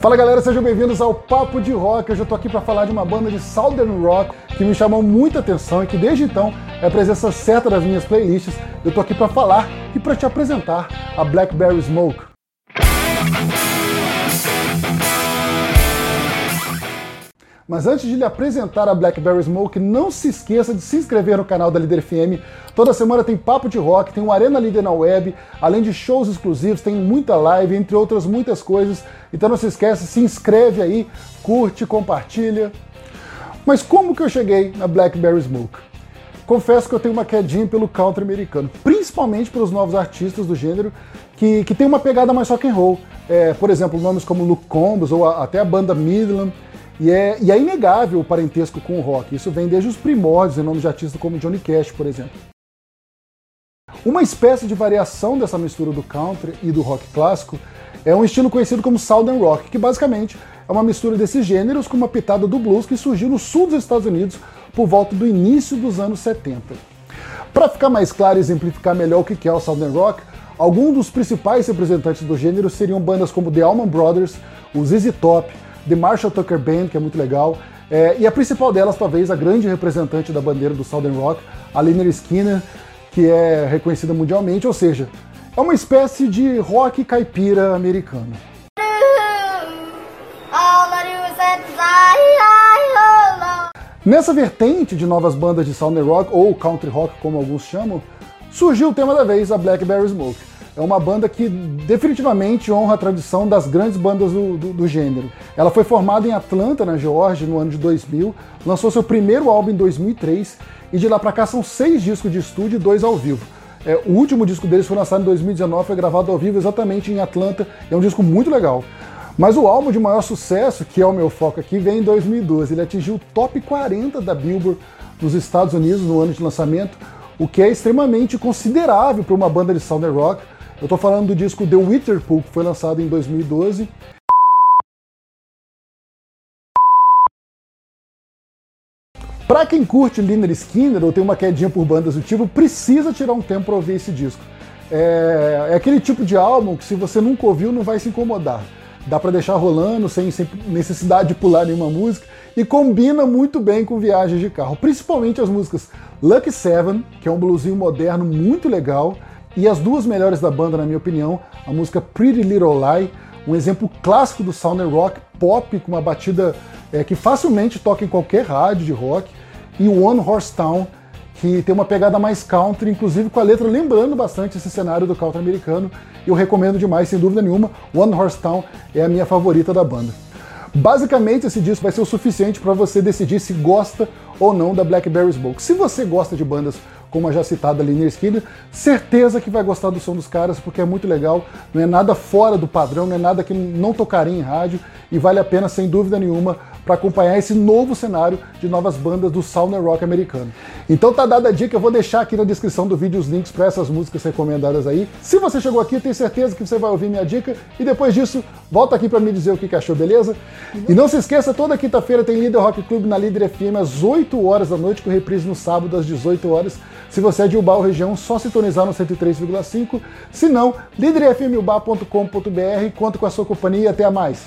Fala galera, sejam bem-vindos ao Papo de Rock. Hoje eu tô aqui para falar de uma banda de Southern Rock que me chamou muita atenção e que desde então é a presença certa das minhas playlists. Eu tô aqui para falar e para te apresentar a Blackberry Smoke. Mas antes de lhe apresentar a Blackberry Smoke, não se esqueça de se inscrever no canal da Líder FM. Toda semana tem papo de rock, tem o Arena Líder na web, além de shows exclusivos, tem muita live, entre outras muitas coisas. Então não se esqueça, se inscreve aí, curte, compartilha. Mas como que eu cheguei na Blackberry Smoke? Confesso que eu tenho uma quedinha pelo country americano, principalmente pelos novos artistas do gênero que, que tem uma pegada mais rock and roll. É, por exemplo, nomes como Luke Combs ou a, até a banda Midland. E é, e é inegável o parentesco com o rock. Isso vem desde os primórdios, em nome de artistas como Johnny Cash, por exemplo. Uma espécie de variação dessa mistura do country e do rock clássico é um estilo conhecido como Southern Rock, que basicamente é uma mistura desses gêneros com uma pitada do blues que surgiu no sul dos Estados Unidos por volta do início dos anos 70. Para ficar mais claro e exemplificar melhor o que é o Southern Rock, alguns dos principais representantes do gênero seriam bandas como The Allman Brothers, o ZZ Top, The Marshall Tucker Band, que é muito legal, é, e a principal delas, talvez, a grande representante da bandeira do Southern Rock, a Lynyrd Skinner, que é reconhecida mundialmente, ou seja, é uma espécie de rock caipira americano. Nessa vertente de novas bandas de Southern Rock, ou Country Rock, como alguns chamam, surgiu o tema da vez, a Blackberry Smoke é uma banda que definitivamente honra a tradição das grandes bandas do, do, do, gênero. Ela foi formada em Atlanta, na Geórgia, no ano de 2000, lançou seu primeiro álbum em 2003 e de lá para cá são seis discos de estúdio e dois ao vivo. É, o último disco deles foi lançado em 2019, foi gravado ao vivo exatamente em Atlanta, é um disco muito legal. Mas o álbum de maior sucesso, que é o meu foco aqui, vem em 2012. Ele atingiu o top 40 da Billboard nos Estados Unidos no ano de lançamento, o que é extremamente considerável para uma banda de southern rock, eu estou falando do disco The Witherpool, que foi lançado em 2012. Para quem curte Liner Skinner ou tem uma quedinha por bandas do tipo, precisa tirar um tempo para ouvir esse disco. É, é, aquele tipo de álbum que se você nunca ouviu não vai se incomodar. Dá para deixar rolando sem, sem, necessidade de pular nenhuma música e combina muito bem com viagens de carro, principalmente as músicas Lucky Seven, que é um bluesinho moderno muito legal, e as duas melhores da banda, na minha opinião, a música Pretty Little Lie, um exemplo clássico do southern rock pop com uma batida é, que facilmente toca em qualquer rádio de rock, e One Horse Town, que tem uma pegada mais country, inclusive com a letra lembrando bastante esse cenário do country americano. Eu recomendo demais, sem dúvida nenhuma. One Horse Town é a minha favorita da banda. Basicamente, esse disco vai ser o suficiente para você decidir se gosta ou não da Blackberry Smoke. Se você gosta de bandas como a já citada Liner Skinner, certeza que vai gostar do som dos caras, porque é muito legal, não é nada fora do padrão, não é nada que não tocaria em rádio. E vale a pena, sem dúvida nenhuma, para acompanhar esse novo cenário de novas bandas do Southern Rock americano. Então tá dada a dica, eu vou deixar aqui na descrição do vídeo os links para essas músicas recomendadas aí. Se você chegou aqui, tenho certeza que você vai ouvir minha dica e depois disso, volta aqui para me dizer o que achou, beleza? E não se esqueça, toda quinta-feira tem Líder Rock Club na Líder FM às 8 horas da noite, com reprise no sábado às 18 horas. Se você é de Ubal região, só sintonizar no 103,5. Se não, líderfmubá.com.br. Conto com a sua companhia até a mais.